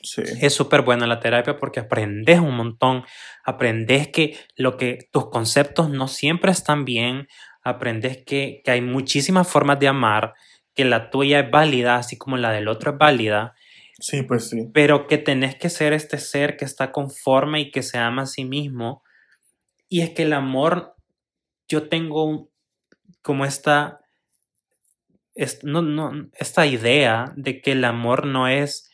sí. es súper buena la terapia porque aprendes un montón, aprendes que lo que tus conceptos no siempre están bien, aprendes que, que hay muchísimas formas de amar, que la tuya es válida, así como la del otro es válida, Sí, pues sí. pero que tenés que ser este ser que está conforme y que se ama a sí mismo. Y es que el amor, yo tengo como esta, esta idea de que el amor no es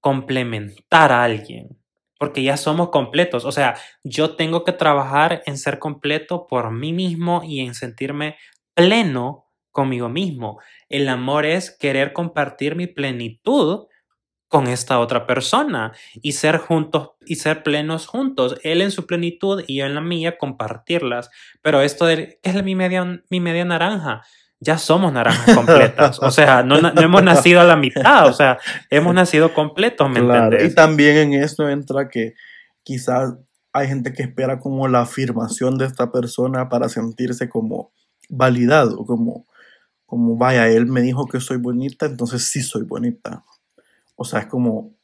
complementar a alguien, porque ya somos completos. O sea, yo tengo que trabajar en ser completo por mí mismo y en sentirme pleno conmigo mismo. El amor es querer compartir mi plenitud con esta otra persona y ser juntos y ser plenos juntos, él en su plenitud y yo en la mía, compartirlas. Pero esto de ¿qué es mi media, mi media naranja? Ya somos naranjas *laughs* completas. O sea, no, no hemos nacido a la mitad. O sea, hemos *laughs* nacido completos, ¿me Claro, entendés? y también en esto entra que quizás hay gente que espera como la afirmación de esta persona para sentirse como validado, como, como vaya, él me dijo que soy bonita, entonces sí soy bonita. O sea, es como,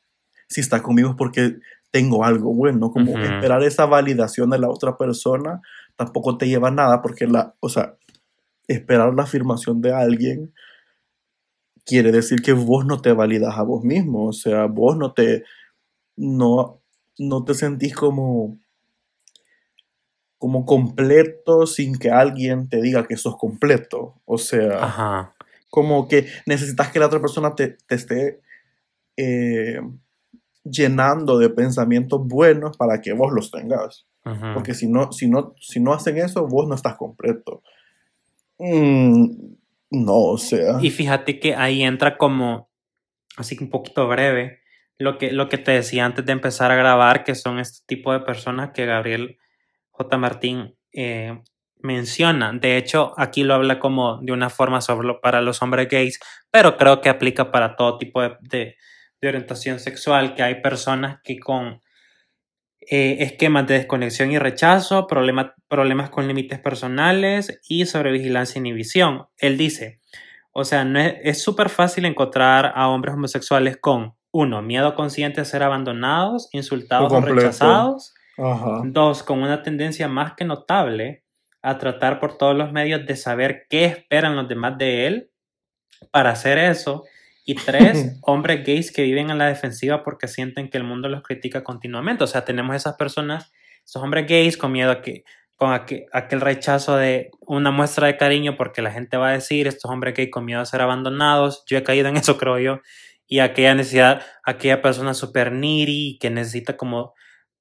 si está conmigo es porque tengo algo bueno, como esperar esa validación de la otra persona tampoco te lleva a nada, porque la, o sea, esperar la afirmación de alguien quiere decir que vos no te validas a vos mismo, o sea, vos no te, no, no te sentís como, como completo sin que alguien te diga que sos completo, o sea, Ajá. como que necesitas que la otra persona te, te esté eh, llenando de pensamientos buenos para que vos los tengas. Porque si no, si no, si no hacen eso, vos no estás completo. Mm, no, o sea. Y fíjate que ahí entra como, así que un poquito breve, lo que, lo que te decía antes de empezar a grabar, que son este tipo de personas que Gabriel J. Martín eh, menciona. De hecho, aquí lo habla como de una forma solo para los hombres gays, pero creo que aplica para todo tipo de, de- de orientación sexual, que hay personas que con eh, esquemas de desconexión y rechazo, problema- problemas con límites personales y sobrevigilancia e inhibición. Él dice, o sea, no es súper fácil encontrar a hombres homosexuales con, uno, miedo consciente a ser abandonados, insultados o rechazados. Ajá. Dos, con una tendencia más que notable a tratar por todos los medios de saber qué esperan los demás de él para hacer eso. Y tres, *laughs* hombres gays que viven en la defensiva porque sienten que el mundo los critica continuamente. O sea, tenemos esas personas, esos hombres gays con miedo a que con aquel, aquel rechazo de una muestra de cariño porque la gente va a decir, estos hombres gays con miedo a ser abandonados. Yo he caído en eso, creo yo. Y aquella necesidad, aquella persona super needy que necesita como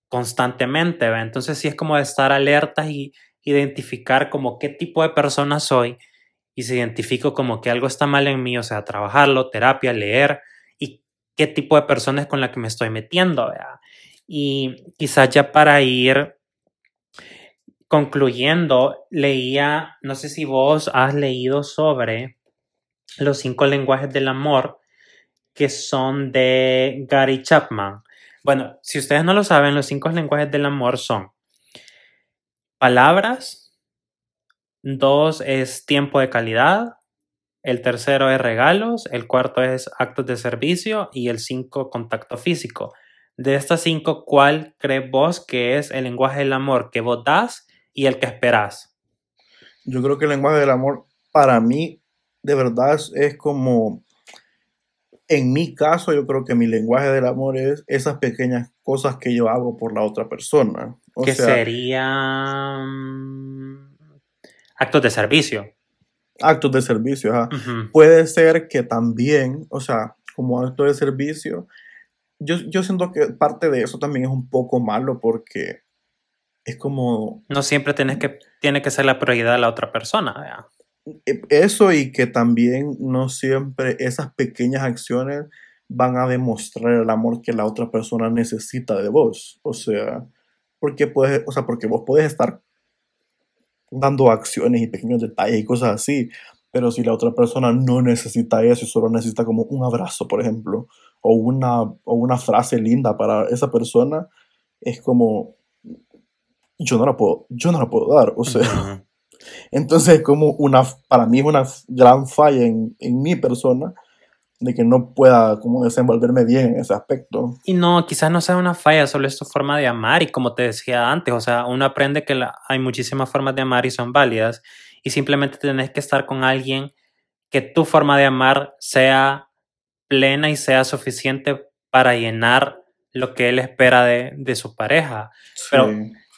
constantemente, ¿va? Entonces sí es como de estar alertas y identificar como qué tipo de persona soy y si identifico como que algo está mal en mí, o sea, trabajarlo, terapia, leer y qué tipo de persona es con la que me estoy metiendo, ¿verdad? Y quizás ya para ir concluyendo, leía, no sé si vos has leído sobre los cinco lenguajes del amor que son de Gary Chapman. Bueno, si ustedes no lo saben, los cinco lenguajes del amor son palabras, dos es tiempo de calidad, el tercero es regalos, el cuarto es actos de servicio y el cinco contacto físico. De estas cinco, ¿cuál crees vos que es el lenguaje del amor que vos das y el que esperás? Yo creo que el lenguaje del amor para mí de verdad es, como, en mi caso yo creo que mi lenguaje del amor es esas pequeñas cosas que yo hago por la otra persona. O que sea, serían actos de servicio. actos de servicio. ajá. Ujú. Puede ser que también, o sea, como acto de servicio, yo, yo siento que parte de eso también es un poco malo porque es como No siempre tienes que, tiene que ser la prioridad de la otra persona. ¿verdad? eh, eso y que también no siempre esas pequeñas acciones van a demostrar el amor que la otra persona necesita de vos. O sea, porque puedes, o sea, porque vos puedes estar dando acciones y pequeños detalles y cosas así, pero si la otra persona no necesita eso y solo necesita como un abrazo, por ejemplo, o una, o una frase linda para esa persona, es como yo no la puedo, yo no la puedo dar, o sea, *laughs* entonces es como una, para mí es una gran falla en, en mi persona de que no pueda como desenvolverme bien en ese aspecto. Y no, quizás no sea una falla, solo es tu forma de amar. Y como te decía antes, o sea, uno aprende que la- hay muchísimas formas de amar y son válidas. Y simplemente tenés que estar con alguien que tu forma de amar sea plena y sea suficiente para llenar lo que él espera de, de su pareja. Pero-.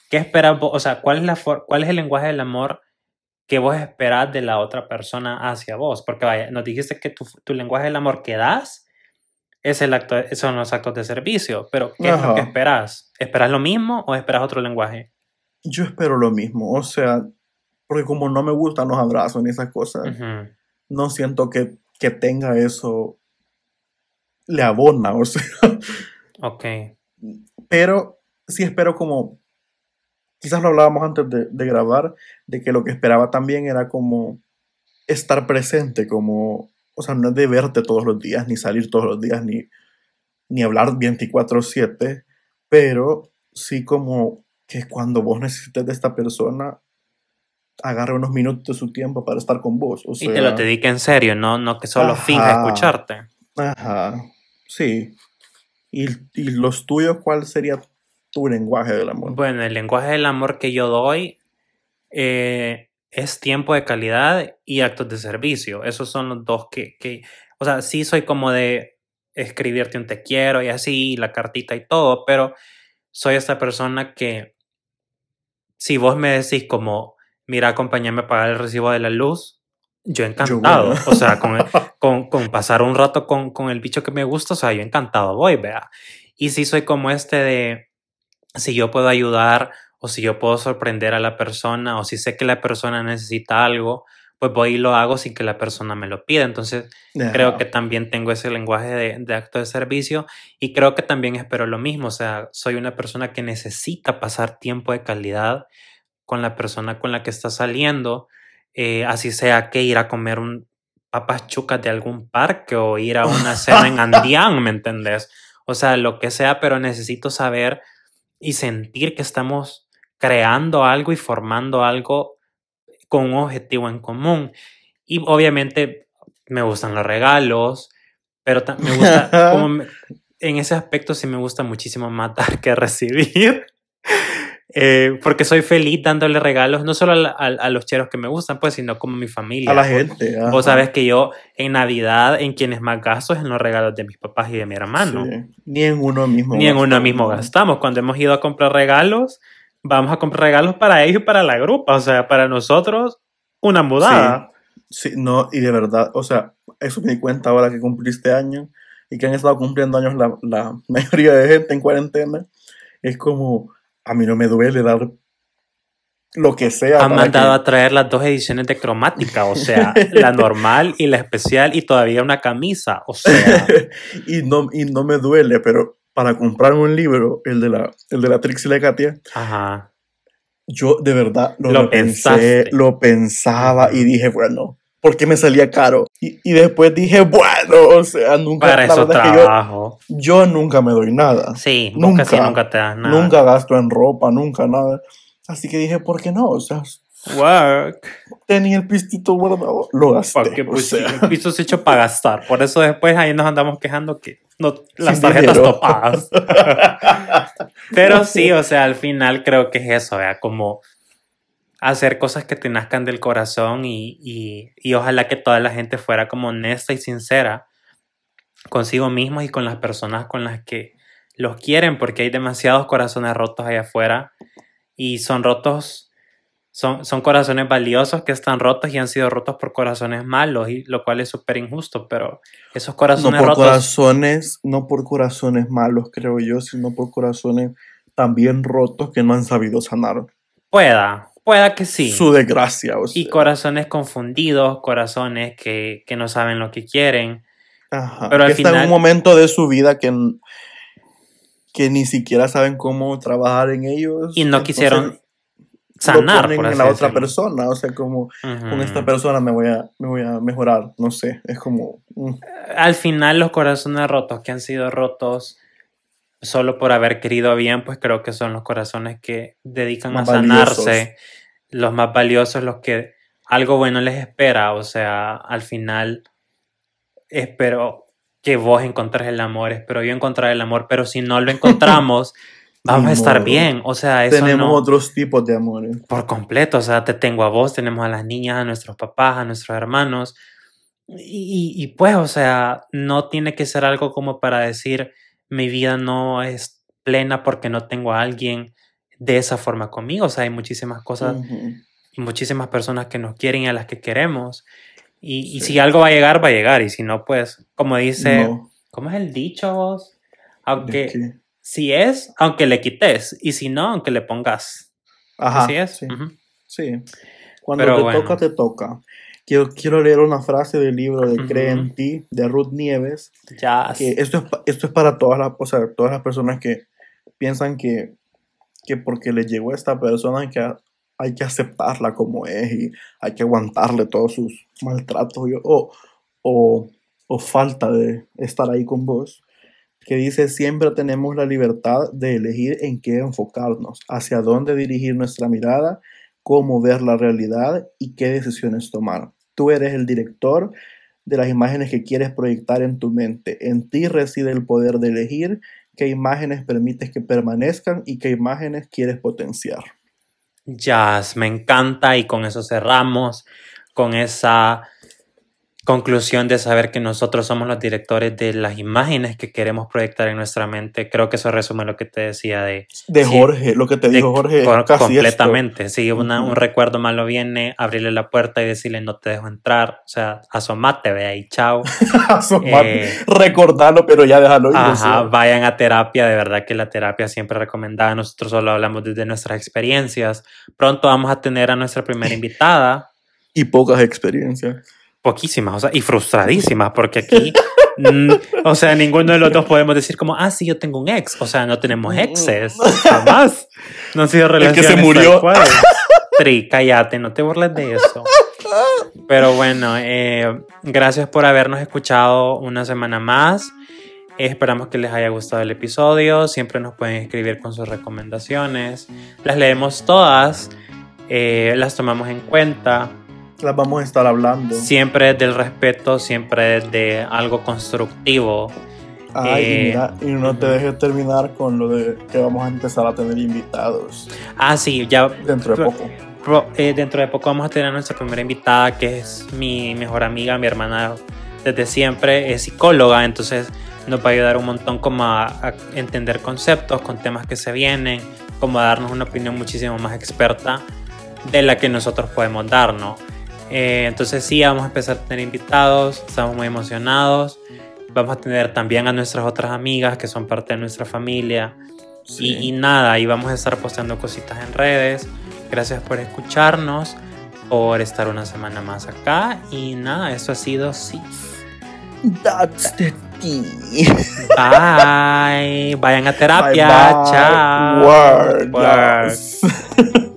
¿Qué esperas? O sea, ¿cuál es, la ¿cuál es el lenguaje del amor que vos esperás de la otra persona hacia vos? Porque vaya, nos dijiste que tu, tu lenguaje del amor que das es el acto, son los actos de servicio, pero ¿qué es lo que Ajá. esperás? ¿Esperás lo mismo o esperás otro lenguaje? Yo espero lo mismo, o sea, porque como no me gustan los abrazos ni esas cosas, no siento que, que tenga eso, le abona, o sea, Ok. pero sí espero como, quizás lo hablábamos antes de, de grabar, de que lo que esperaba también era como estar presente, como, o sea, no es de verte todos los días, ni salir todos los días, ni, ni hablar 24/7, pero sí como que cuando vos necesites de esta persona, agarre unos minutos de su tiempo para estar con vos. O y te lo dedique en serio, no, no que solo Ajá. finja escucharte. Ajá, sí. ¿Y, y los tuyos, cuál sería tu lenguaje del amor? Bueno, el lenguaje del amor que yo doy eh, es tiempo de calidad y actos de servicio. Esos son los dos que, que, o sea, sí soy como de escribirte un te quiero y así, y la cartita y todo, pero soy esta persona que si vos me decís como, mira, acompáñame a pagar el recibo de la luz, yo encantado. bueno. O sea, con, con, con pasar un rato con, con el bicho que me gusta, o sea, yo encantado voy, vea. Y sí soy como este de, si yo puedo ayudar o si yo puedo sorprender a la persona o si sé que la persona necesita algo, pues voy y lo hago sin que la persona me lo pida. Entonces, creo que también tengo ese lenguaje de, de acto de servicio y creo que también espero lo mismo. O sea, soy una persona que necesita pasar tiempo de calidad con la persona con la que está saliendo, eh, así sea que ir a comer un papas chucas de algún parque o ir a una cena en *laughs* Andián, ¿me entendés? O sea, lo que sea, pero necesito saber y sentir que estamos creando algo y formando algo con un objetivo en común. Y obviamente me gustan los regalos, pero me gusta, *laughs* como me- en ese aspecto sí me gusta muchísimo más dar que recibir. Eh, porque soy feliz dándole regalos, no solo a, a- a los cheros que me gustan, pues, sino como a mi familia. A la Vos- gente. ajá. Vos sabes que yo en Navidad, en quienes más gasto es en los regalos de mis papás y de mi hermano. Sí. Ni en uno mismo. Ni en uno mismo gastamos. Cuando hemos ido a comprar regalos, vamos a comprar regalos para ellos y para la grupa. O sea, para nosotros, una mudada. Sí, no, y de verdad, o sea, eso me di cuenta ahora que cumpliste años y que han estado cumpliendo años la, la *laughs* mayoría de gente en cuarentena. Es como, a mí no me duele dar lo que sea. Han mandado que- a traer las dos ediciones de cromática, o sea, *laughs* la normal y la especial y todavía una camisa, o sea, *laughs* y, no, y no me duele, pero para comprarme un libro, el de la, el de la Trix y la Katia, ajá. yo de verdad lo, pensaste. lo pensaba y dije, bueno, porque me salía caro. Y, y después dije, bueno, o sea, nunca... Para la eso verdad es que yo- trabajo. yo, nunca me doy nada. Sí, Nunca. casi nunca te das nada. Nunca gasto en ropa, nunca nada. Así que dije, ¿por qué no? O sea, Work. tenía el pistito guardado, lo gasté. Porque o sea. sí, el piso se hecho para gastar. Por eso después ahí nos andamos quejando que no, las Sin tarjetas dinero. topadas. *laughs* Pero sí, o sea, al final creo que es eso, ¿vea? Como hacer cosas que te nazcan del corazón y, y, y ojalá que toda la gente fuera como honesta y sincera consigo mismos y con las personas con las que los quieren, porque hay demasiados corazones rotos allá afuera y son rotos, son, son corazones valiosos que están rotos y han sido rotos por corazones malos, y lo cual es súper injusto, pero esos no corazones por rotos... corazones, no por corazones malos, creo yo, sino por corazones también rotos que no han sabido sanar. Pueda, pueda que sí. su desgracia. O sea. Y corazones confundidos, corazones que, que no saben lo que quieren. Ajá, pero al que en final- un momento de su vida que, que ni siquiera saben cómo trabajar en ellos. Y no entonces quisieron lo sanar, ponen por en la otra decirlo. persona, o sea, como con esta persona me voy a, me voy a mejorar, no sé, es como... mm, Al final los corazones rotos que han sido rotos solo por haber querido bien, pues creo que son los corazones que dedican Más a sanarse, valiosos. los más valiosos, los que algo bueno les espera, o sea, al final espero que vos encontres el amor, espero yo encontrar el amor, pero si no lo *laughs* encontramos, vamos a estar bien, o sea, eso tenemos no... otros tipos de amores. por completo, o sea, te tengo a vos, tenemos a las niñas, a nuestros papás, a nuestros hermanos. Y, y, pues, o sea, no tiene que ser algo como para decir mi vida no es plena porque no tengo a alguien de esa forma conmigo. O sea, hay muchísimas cosas y muchísimas personas que nos quieren y a las que queremos. Y, y si algo va a llegar, va a llegar. Y si no, pues, como dice, No, ¿cómo es el dicho vos? ¿de Aunque si es, aunque le quites. Y si no, aunque le pongas. Ajá, Así es. Sí, sí. Cuando Pero te bueno. toca, te toca. Quiero, quiero leer una frase del libro de Cree Ujú. en ti, de Ruth Nieves, Ya. que esto es, esto es para todas las, o sea, todas las personas que piensan que, que porque le llegó a esta persona hay que, hay que aceptarla como es y hay que aguantarle todos sus maltratos o, o, o falta de estar ahí con vos, que dice siempre tenemos la libertad de elegir en qué enfocarnos, hacia dónde dirigir nuestra mirada, cómo ver la realidad y qué decisiones tomar. Tú eres el director de las imágenes que quieres proyectar en tu mente. En ti reside el poder de elegir qué imágenes permites que permanezcan y qué imágenes quieres potenciar. Jazz, me encanta y con eso cerramos, con esa conclusión de saber que nosotros somos los directores de las imágenes que queremos proyectar en nuestra mente. Creo que eso resume lo que te decía de... De Sí. Jorge, lo que te dijo Jorge, completamente. Si una- Ujú. un recuerdo malo viene, abrirle la puerta y decirle no te dejo entrar. O sea, asomate, ve ahí, chao. esto. *laughs* Asomate. Eh, Recordarlo, pero ya déjalo ir. o Ajá, sea. vayan a terapia, de verdad que la terapia siempre recomendada. Nosotros solo hablamos desde nuestras experiencias. Pronto vamos a tener a nuestra primera *laughs* invitada, Y pocas experiencias. Poquísimas, o sea, y frustradísimas, porque aquí, mm, o sea, ninguno de los dos *laughs* podemos decir como, ah, sí, yo tengo un ex. O sea, no tenemos exes, *laughs* jamás. No han sido que se relaciones murió. *laughs* Tri, cállate, no te burles de eso. Pero bueno, eh, gracias por habernos escuchado una semana más. Esperamos que les haya gustado el episodio. Siempre nos pueden escribir con sus recomendaciones. Las leemos todas, eh, las tomamos en cuenta. Las vamos a estar hablando. Siempre del respeto, siempre de algo constructivo. Ay, y Eh, mira, y no te dejes terminar con lo de que vamos a empezar a tener invitados Ah, sí, ya dentro de poco. Pro- eh, dentro de poco vamos a tener a nuestra primera invitada, que es mi mejor amiga, mi hermana desde siempre, es psicóloga, entonces nos va a ayudar un montón como a, a entender conceptos con temas que se vienen, como a darnos una opinión muchísimo más experta de la que nosotros podemos darnos. Eh, entonces sí, vamos a empezar a tener invitados, estamos muy emocionados. Vamos a tener también a nuestras otras amigas que son parte de nuestra familia. Sí. Y, y nada, y vamos a estar posteando cositas en redes. Gracias por escucharnos, por estar una semana más acá. Y nada, esto ha sido sí. That's the tea. Bye. Vayan a terapia. Bye, bye. Chao. Word, Word. yes. *laughs*